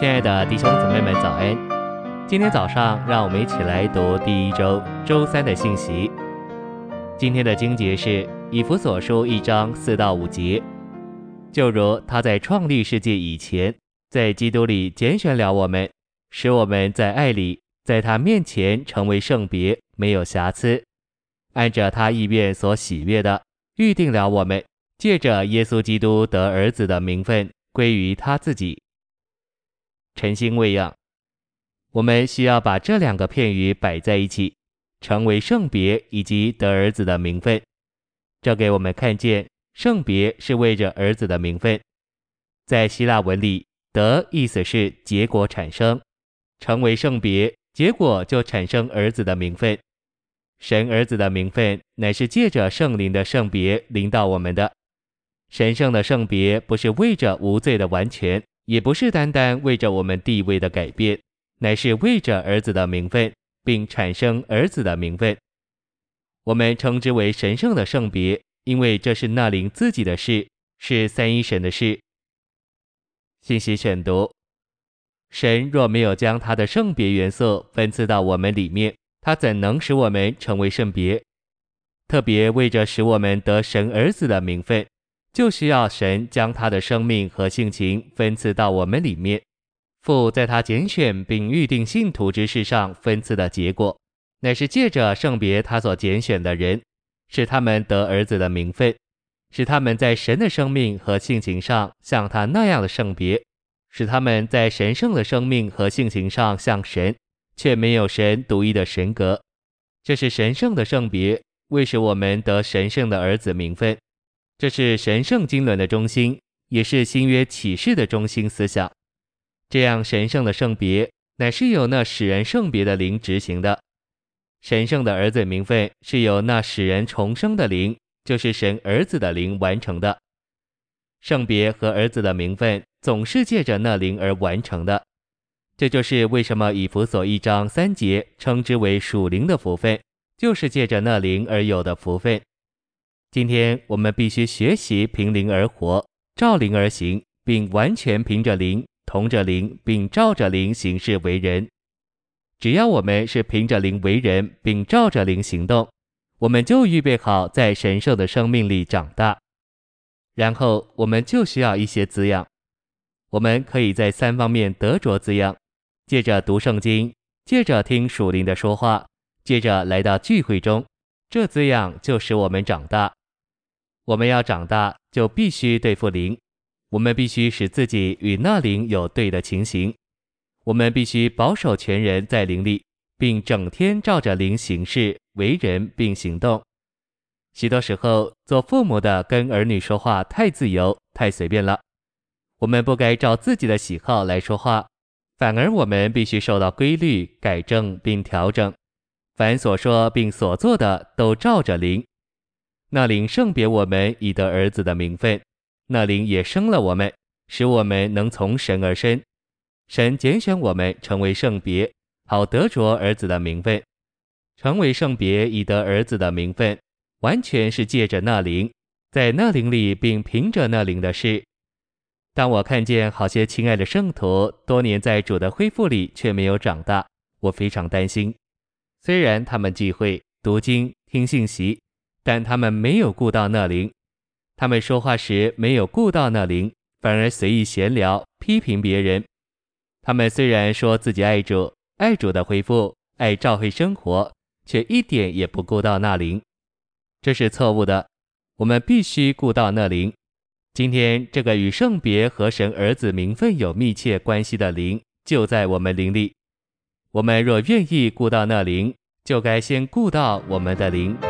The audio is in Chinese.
亲爱的弟兄姊妹们，早安！今天早上，让我们一起来读第一周周三的信息。今天的经节是以弗所书一章四到五节。就如他在创立世界以前，在基督里拣选了我们，使我们在爱里，在他面前成为圣别，没有瑕疵。按着他意愿所喜悦的，预定了我们，借着耶稣基督得儿子的名分，归于他自己。晨星喂养，我们需要把这两个片语摆在一起，成为圣别以及得儿子的名分。这给我们看见，圣别是为着儿子的名分。在希腊文里，得意思是结果产生，成为圣别，结果就产生儿子的名分。神儿子的名分乃是借着圣灵的圣别临到我们的。神圣的圣别不是为着无罪的完全。也不是单单为着我们地位的改变，乃是为着儿子的名分，并产生儿子的名分。我们称之为神圣的圣别，因为这是那灵自己的事，是三一神的事。信息选读：神若没有将他的圣别元素分赐到我们里面，他怎能使我们成为圣别？特别为着使我们得神儿子的名分。就需要神将他的生命和性情分赐到我们里面。父在他拣选并预定信徒之事上分赐的结果，乃是借着圣别他所拣选的人，使他们得儿子的名分，使他们在神的生命和性情上像他那样的圣别，使他们在神圣的生命和性情上像神，却没有神独一的神格。这是神圣的圣别，为使我们得神圣的儿子名分。这是神圣经纶的中心，也是新约启示的中心思想。这样神圣的圣别，乃是由那使人圣别的灵执行的。神圣的儿子名分是由那使人重生的灵，就是神儿子的灵完成的。圣别和儿子的名分总是借着那灵而完成的。这就是为什么以弗所一章三节称之为属灵的福分，就是借着那灵而有的福分。今天我们必须学习凭灵而活，照灵而行，并完全凭着灵、同着灵，并照着灵行事为人。只要我们是凭着灵为人，并照着灵行动，我们就预备好在神圣的生命里长大。然后我们就需要一些滋养，我们可以在三方面得着滋养：借着读圣经，借着听属灵的说话，借着来到聚会中，这滋养就使我们长大。我们要长大，就必须对付灵。我们必须使自己与那灵有对的情形。我们必须保守全人在灵里，并整天照着灵行事、为人并行动。许多时候，做父母的跟儿女说话太自由、太随便了。我们不该照自己的喜好来说话，反而我们必须受到规律、改正并调整。凡所说并所做的，都照着灵。那灵圣别我们以得儿子的名分，那灵也生了我们，使我们能从神而生。神拣选我们成为圣别，好得着儿子的名分。成为圣别以得儿子的名分，完全是借着那灵，在那灵里并凭着那灵的事。当我看见好些亲爱的圣徒多年在主的恢复里却没有长大，我非常担心。虽然他们聚会、读经、听信息。但他们没有顾到那灵，他们说话时没有顾到那灵，反而随意闲聊，批评别人。他们虽然说自己爱主、爱主的恢复、爱教会生活，却一点也不顾到那灵，这是错误的。我们必须顾到那灵。今天这个与圣别和神儿子名分有密切关系的灵，就在我们灵里。我们若愿意顾到那灵，就该先顾到我们的灵。